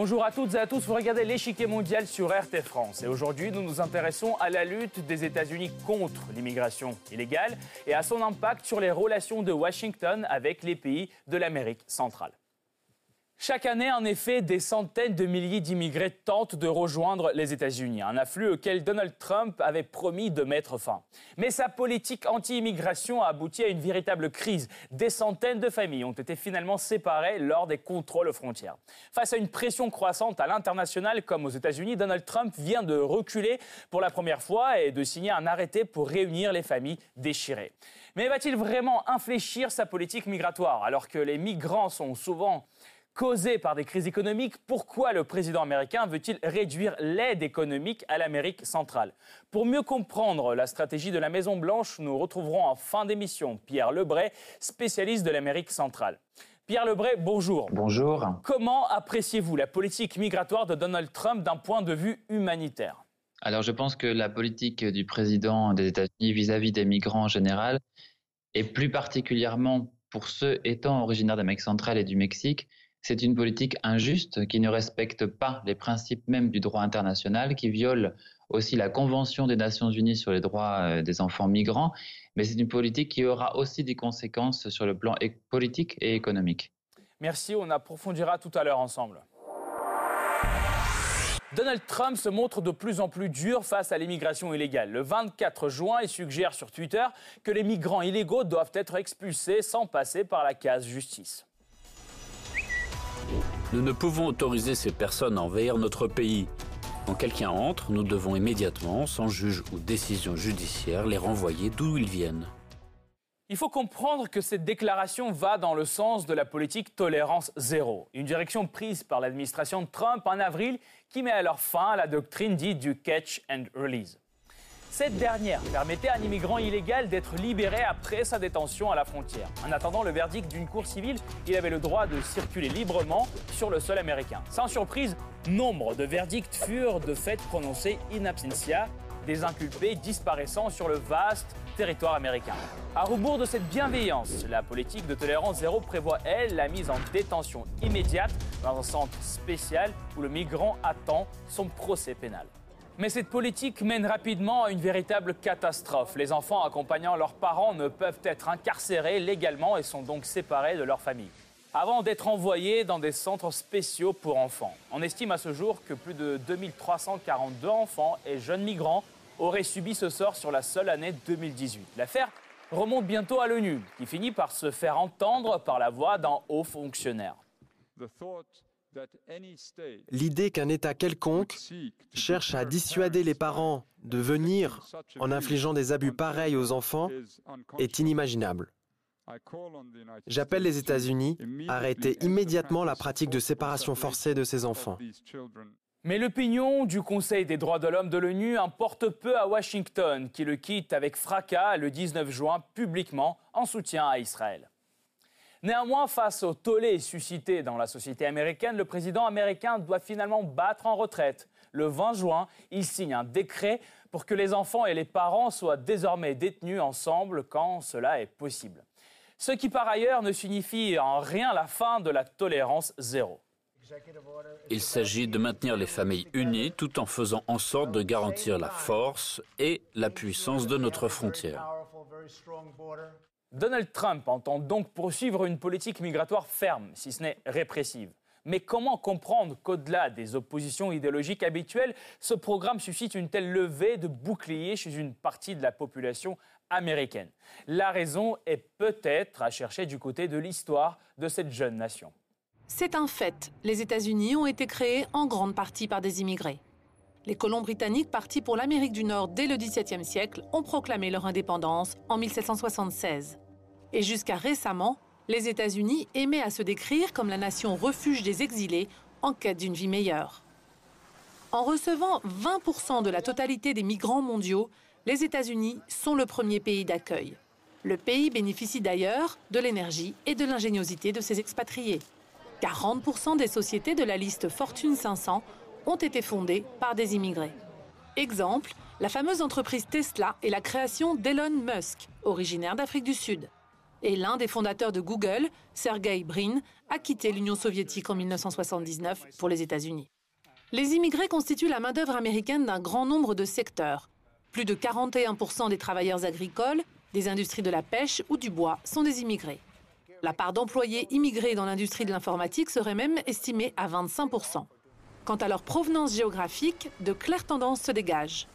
Bonjour à toutes et à tous, vous regardez l'échiquier mondial sur RT France et aujourd'hui nous nous intéressons à la lutte des États-Unis contre l'immigration illégale et à son impact sur les relations de Washington avec les pays de l'Amérique centrale. Chaque année, en effet, des centaines de milliers d'immigrés tentent de rejoindre les États-Unis, un afflux auquel Donald Trump avait promis de mettre fin. Mais sa politique anti-immigration a abouti à une véritable crise. Des centaines de familles ont été finalement séparées lors des contrôles aux frontières. Face à une pression croissante à l'international comme aux États-Unis, Donald Trump vient de reculer pour la première fois et de signer un arrêté pour réunir les familles déchirées. Mais va-t-il vraiment infléchir sa politique migratoire alors que les migrants sont souvent causée par des crises économiques, pourquoi le président américain veut-il réduire l'aide économique à l'Amérique centrale? Pour mieux comprendre la stratégie de la Maison-Blanche, nous retrouverons en fin d'émission Pierre Lebray, spécialiste de l'Amérique centrale. Pierre Lebray, bonjour. Bonjour. Comment appréciez-vous la politique migratoire de Donald Trump d'un point de vue humanitaire? Alors je pense que la politique du président des États-Unis vis-à-vis des migrants en général, et plus particulièrement pour ceux étant originaires d'Amérique centrale et du Mexique, c'est une politique injuste qui ne respecte pas les principes même du droit international, qui viole aussi la Convention des Nations Unies sur les droits euh, des enfants migrants, mais c'est une politique qui aura aussi des conséquences sur le plan politique et économique. Merci, on approfondira tout à l'heure ensemble. Donald Trump se montre de plus en plus dur face à l'immigration illégale. Le 24 juin, il suggère sur Twitter que les migrants illégaux doivent être expulsés sans passer par la case justice. Nous ne pouvons autoriser ces personnes à envahir notre pays. Quand quelqu'un entre, nous devons immédiatement, sans juge ou décision judiciaire, les renvoyer d'où ils viennent. Il faut comprendre que cette déclaration va dans le sens de la politique tolérance zéro, une direction prise par l'administration Trump en avril qui met alors fin à la doctrine dite du catch and release. Cette dernière permettait à un immigrant illégal d'être libéré après sa détention à la frontière. En attendant le verdict d'une cour civile, il avait le droit de circuler librement sur le sol américain. Sans surprise, nombre de verdicts furent de fait prononcés in absentia, des inculpés disparaissant sur le vaste territoire américain. À rebours de cette bienveillance, la politique de tolérance zéro prévoit, elle, la mise en détention immédiate dans un centre spécial où le migrant attend son procès pénal. Mais cette politique mène rapidement à une véritable catastrophe. Les enfants accompagnant leurs parents ne peuvent être incarcérés légalement et sont donc séparés de leur famille. Avant d'être envoyés dans des centres spéciaux pour enfants. On estime à ce jour que plus de 2342 enfants et jeunes migrants auraient subi ce sort sur la seule année 2018. L'affaire remonte bientôt à l'ONU, qui finit par se faire entendre par la voix d'un haut fonctionnaire. L'idée qu'un État quelconque cherche à dissuader les parents de venir en infligeant des abus pareils aux enfants est inimaginable. J'appelle les États-Unis à arrêter immédiatement la pratique de séparation forcée de ces enfants. Mais l'opinion du Conseil des droits de l'homme de l'ONU importe peu à Washington, qui le quitte avec fracas le 19 juin publiquement en soutien à Israël. Néanmoins, face au tollé suscité dans la société américaine, le président américain doit finalement battre en retraite. Le 20 juin, il signe un décret pour que les enfants et les parents soient désormais détenus ensemble quand cela est possible. Ce qui par ailleurs ne signifie en rien la fin de la tolérance zéro. Il s'agit de maintenir les familles unies tout en faisant en sorte de garantir la force et la puissance de notre frontière. Donald Trump entend donc poursuivre une politique migratoire ferme, si ce n'est répressive. Mais comment comprendre qu'au-delà des oppositions idéologiques habituelles, ce programme suscite une telle levée de boucliers chez une partie de la population américaine? La raison est peut-être à chercher du côté de l'histoire de cette jeune nation. C'est un fait. Les États-Unis ont été créés en grande partie par des immigrés. Les colons britanniques partis pour l'Amérique du Nord dès le XVIIe siècle ont proclamé leur indépendance en 1776. Et jusqu'à récemment, les États-Unis aimaient à se décrire comme la nation refuge des exilés en quête d'une vie meilleure. En recevant 20% de la totalité des migrants mondiaux, les États-Unis sont le premier pays d'accueil. Le pays bénéficie d'ailleurs de l'énergie et de l'ingéniosité de ses expatriés. 40% des sociétés de la liste Fortune 500 ont été fondées par des immigrés. Exemple, la fameuse entreprise Tesla et la création d'Elon Musk, originaire d'Afrique du Sud. Et l'un des fondateurs de Google, Sergey Brin, a quitté l'Union soviétique en 1979 pour les États-Unis. Les immigrés constituent la main-d'œuvre américaine d'un grand nombre de secteurs. Plus de 41% des travailleurs agricoles, des industries de la pêche ou du bois sont des immigrés. La part d'employés immigrés dans l'industrie de l'informatique serait même estimée à 25%. Quant à leur provenance géographique, de claires tendances se dégagent.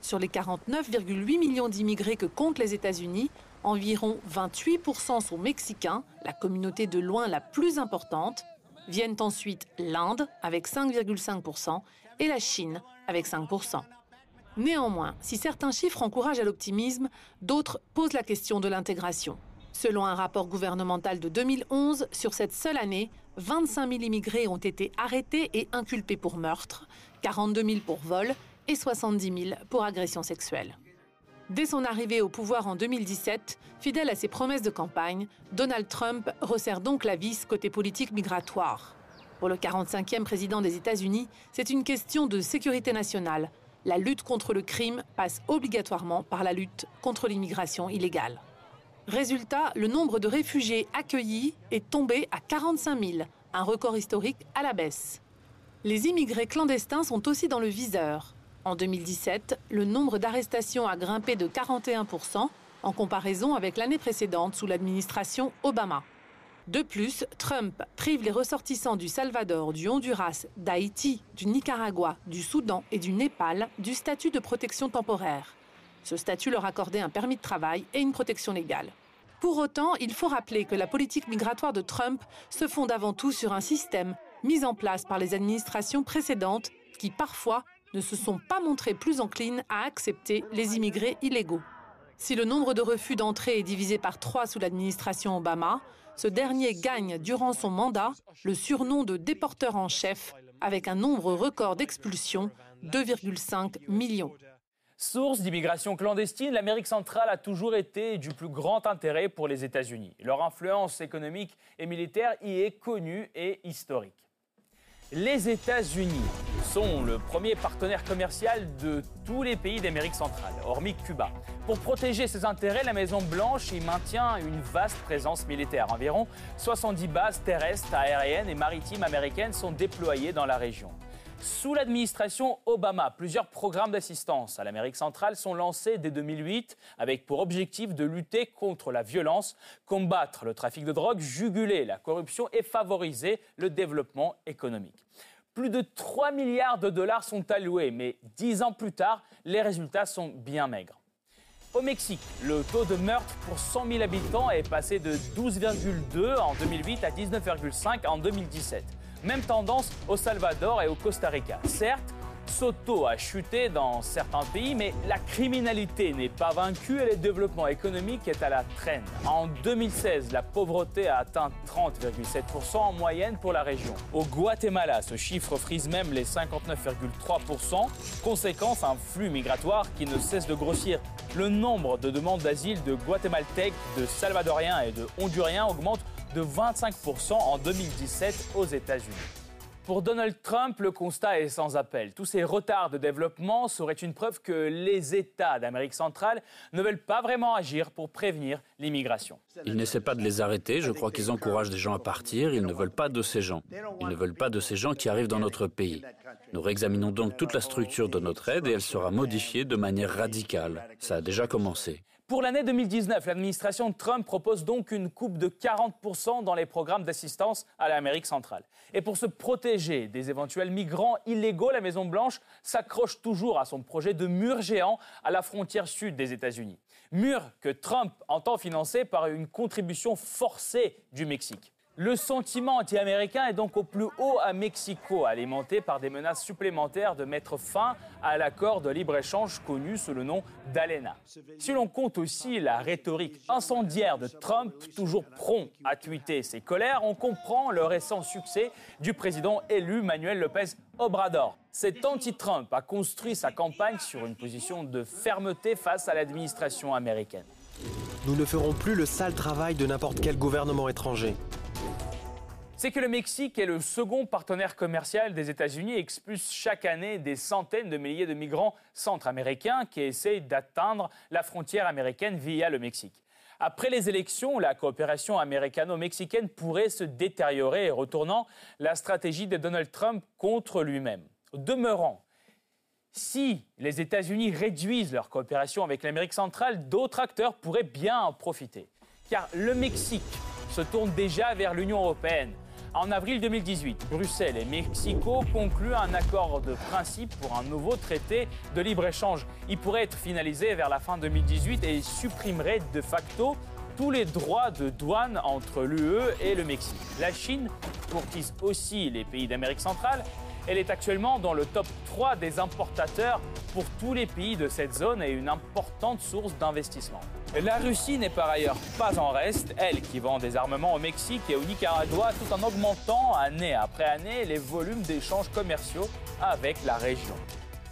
Sur les 49,8 millions d'immigrés que comptent les États-Unis, environ 28% sont mexicains, la communauté de loin la plus importante. Viennent ensuite l'Inde avec 5,5% et la Chine avec 5%. Néanmoins, si certains chiffres encouragent à l'optimisme, d'autres posent la question de l'intégration. Selon un rapport gouvernemental de 2011, sur cette seule année, 25 000 immigrés ont été arrêtés et inculpés pour meurtre, 42 000 pour vol et 70 000 pour agression sexuelle. Dès son arrivée au pouvoir en 2017, fidèle à ses promesses de campagne, Donald Trump resserre donc la vis côté politique migratoire. Pour le 45e président des États-Unis, c'est une question de sécurité nationale. La lutte contre le crime passe obligatoirement par la lutte contre l'immigration illégale. Résultat, le nombre de réfugiés accueillis est tombé à 45 000, un record historique à la baisse. Les immigrés clandestins sont aussi dans le viseur. En 2017, le nombre d'arrestations a grimpé de 41% en comparaison avec l'année précédente sous l'administration Obama. De plus, Trump prive les ressortissants du Salvador, du Honduras, d'Haïti, du Nicaragua, du Soudan et du Népal du statut de protection temporaire. Ce statut leur accordait un permis de travail et une protection légale. Pour autant, il faut rappeler que la politique migratoire de Trump se fonde avant tout sur un système mis en place par les administrations précédentes qui parfois ne se sont pas montrées plus enclines à accepter les immigrés illégaux. Si le nombre de refus d'entrée est divisé par trois sous l'administration Obama, ce dernier gagne durant son mandat le surnom de déporteur en chef avec un nombre record d'expulsions, 2,5 millions. Source d'immigration clandestine, l'Amérique centrale a toujours été du plus grand intérêt pour les États-Unis. Leur influence économique et militaire y est connue et historique. Les États-Unis sont le premier partenaire commercial de tous les pays d'Amérique centrale, hormis Cuba. Pour protéger ses intérêts, la Maison-Blanche y maintient une vaste présence militaire. Environ 70 bases terrestres, aériennes et maritimes américaines sont déployées dans la région. Sous l'administration Obama, plusieurs programmes d'assistance à l'Amérique centrale sont lancés dès 2008 avec pour objectif de lutter contre la violence, combattre le trafic de drogue, juguler la corruption et favoriser le développement économique. Plus de 3 milliards de dollars sont alloués, mais dix ans plus tard, les résultats sont bien maigres. Au Mexique, le taux de meurtre pour 100 000 habitants est passé de 12,2 en 2008 à 19,5 en 2017. Même tendance au Salvador et au Costa Rica. Certes, Soto a chuté dans certains pays, mais la criminalité n'est pas vaincue et le développement économique est à la traîne. En 2016, la pauvreté a atteint 30,7% en moyenne pour la région. Au Guatemala, ce chiffre frise même les 59,3%, conséquence un flux migratoire qui ne cesse de grossir. Le nombre de demandes d'asile de Guatémaltèques, de Salvadoriens et de Honduriens augmente de 25% en 2017 aux États-Unis. Pour Donald Trump, le constat est sans appel. Tous ces retards de développement seraient une preuve que les États d'Amérique centrale ne veulent pas vraiment agir pour prévenir l'immigration. Ils n'essaient pas de les arrêter, je crois qu'ils encouragent des gens à partir, ils ne veulent pas de ces gens. Ils ne veulent pas de ces gens qui arrivent dans notre pays. Nous réexaminons donc toute la structure de notre aide et elle sera modifiée de manière radicale. Ça a déjà commencé. Pour l'année 2019, l'administration Trump propose donc une coupe de 40% dans les programmes d'assistance à l'Amérique centrale. Et pour se protéger des éventuels migrants illégaux, la Maison-Blanche s'accroche toujours à son projet de mur géant à la frontière sud des États-Unis. Mur que Trump entend financer par une contribution forcée du Mexique. Le sentiment anti-américain est donc au plus haut à Mexico, alimenté par des menaces supplémentaires de mettre fin à l'accord de libre-échange connu sous le nom d'ALENA. Si l'on compte aussi la rhétorique incendiaire de Trump, toujours prompt à tweeter ses colères, on comprend le récent succès du président élu Manuel López Obrador. Cet anti-Trump a construit sa campagne sur une position de fermeté face à l'administration américaine. Nous ne ferons plus le sale travail de n'importe quel gouvernement étranger c'est que le Mexique est le second partenaire commercial des États-Unis et expulse chaque année des centaines de milliers de migrants centra-américains qui essayent d'atteindre la frontière américaine via le Mexique. Après les élections, la coopération américano-mexicaine pourrait se détériorer, retournant la stratégie de Donald Trump contre lui-même. Demeurant, si les États-Unis réduisent leur coopération avec l'Amérique centrale, d'autres acteurs pourraient bien en profiter. Car le Mexique se tourne déjà vers l'Union européenne. En avril 2018, Bruxelles et Mexico concluent un accord de principe pour un nouveau traité de libre-échange. Il pourrait être finalisé vers la fin 2018 et supprimerait de facto tous les droits de douane entre l'UE et le Mexique. La Chine courtise aussi les pays d'Amérique centrale elle est actuellement dans le top 3 des importateurs pour tous les pays de cette zone et une importante source d'investissement. La Russie n'est par ailleurs pas en reste, elle qui vend des armements au Mexique et au Nicaragua tout en augmentant année après année les volumes d'échanges commerciaux avec la région.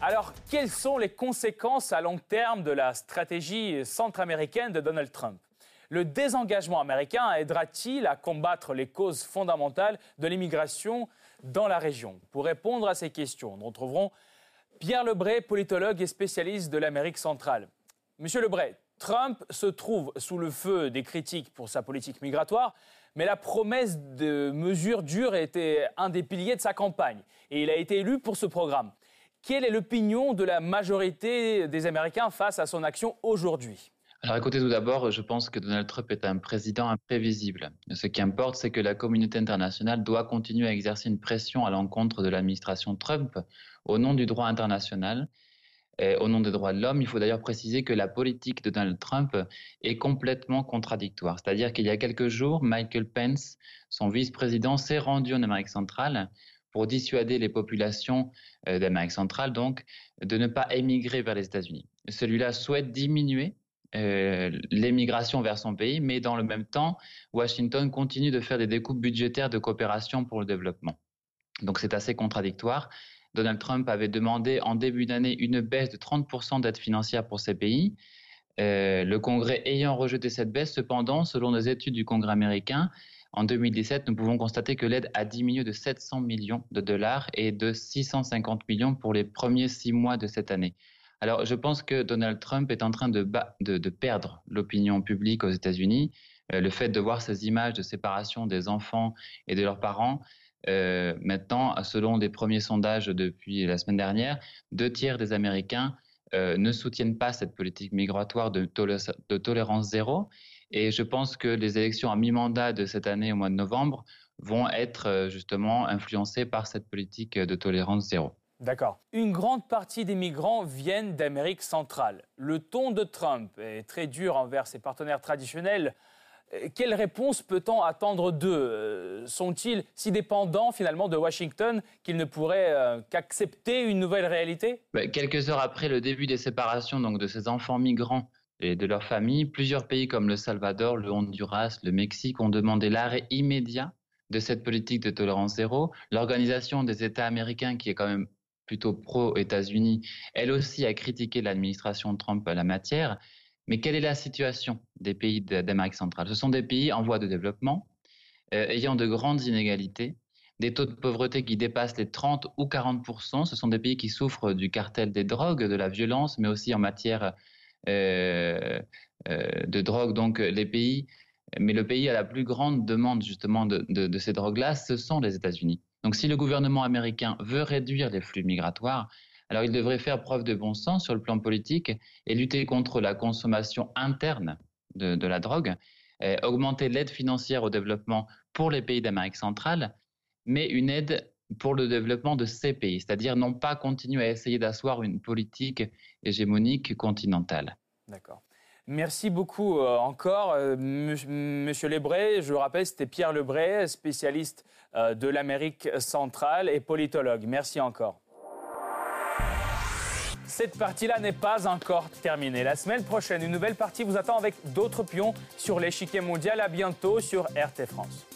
Alors, quelles sont les conséquences à long terme de la stratégie centra-américaine de Donald Trump? Le désengagement américain aidera-t-il à combattre les causes fondamentales de l'immigration dans la région? Pour répondre à ces questions, nous retrouverons Pierre Lebray, politologue et spécialiste de l'Amérique centrale. Monsieur Lebray, Trump se trouve sous le feu des critiques pour sa politique migratoire, mais la promesse de mesures dures était un des piliers de sa campagne, et il a été élu pour ce programme. Quelle est l'opinion de la majorité des Américains face à son action aujourd'hui? Alors écoutez, tout d'abord, je pense que Donald Trump est un président imprévisible. Ce qui importe, c'est que la communauté internationale doit continuer à exercer une pression à l'encontre de l'administration Trump au nom du droit international. Au nom des droits de l'homme, il faut d'ailleurs préciser que la politique de Donald Trump est complètement contradictoire. C'est-à-dire qu'il y a quelques jours, Michael Pence, son vice-président, s'est rendu en Amérique centrale pour dissuader les populations euh, d'Amérique centrale, donc, de ne pas émigrer vers les États-Unis. Celui-là souhaite diminuer euh, l'émigration vers son pays, mais dans le même temps, Washington continue de faire des découpes budgétaires de coopération pour le développement. Donc c'est assez contradictoire. Donald Trump avait demandé en début d'année une baisse de 30% d'aide financière pour ces pays. Euh, le Congrès ayant rejeté cette baisse, cependant, selon des études du Congrès américain, en 2017, nous pouvons constater que l'aide a diminué de 700 millions de dollars et de 650 millions pour les premiers six mois de cette année. Alors, je pense que Donald Trump est en train de, perdre l'opinion publique aux États-Unis. Euh, le fait de voir ces images de séparation des enfants et de leurs parents, euh, maintenant, selon des premiers sondages depuis la semaine dernière, deux tiers des Américains euh, ne soutiennent pas cette politique migratoire de, tolérance zéro. Et je pense que les élections à mi-mandat de cette année, au mois de novembre, vont être justement influencées par cette politique de tolérance zéro. D'accord. Une grande partie des migrants viennent d'Amérique centrale. Le ton de Trump est très dur envers ses partenaires traditionnels. Euh, quelle réponse peut-on attendre d'eux? Euh, Sont-ils si dépendants finalement de Washington qu'ils ne pourraient euh, qu'accepter une nouvelle réalité? Ben, Quelques heures après le début des séparations donc, de ces enfants migrants et de leurs familles, plusieurs pays comme le Salvador, le Honduras, le Mexique ont demandé l'arrêt immédiat de cette politique de tolérance zéro. L'Organisation des États américains, qui est quand même plutôt pro-États-Unis, elle aussi a critiqué l'administration Trump à la matière. Mais quelle est la situation des pays d'Amérique centrale? Ce sont des pays en voie de développement, euh, ayant de grandes inégalités, des taux de pauvreté qui dépassent les 30 ou 40% Ce sont des pays qui souffrent du cartel des drogues, de la violence, mais aussi en matière euh, euh, de drogue. Donc les pays, mais le pays à la plus grande demande justement de ces drogues-là, ce sont les États-Unis. Donc si le gouvernement américain veut réduire les flux migratoires, alors il devrait faire preuve de bon sens sur le plan politique et lutter contre la consommation interne de, la drogue, augmenter l'aide financière au développement pour les pays d'Amérique centrale, mais une aide pour le développement de ces pays, c'est-à-dire non pas continuer à essayer d'asseoir une politique hégémonique continentale. D'accord. Merci beaucoup euh, encore, euh, Monsieur Lebray. Je vous rappelle, c'était Pierre Lebray, spécialiste euh, de l'Amérique centrale et politologue. Merci encore. Cette partie-là n'est pas encore terminée. La semaine prochaine, une nouvelle partie vous attend avec d'autres pions sur l'échiquier mondial. À bientôt sur RT France.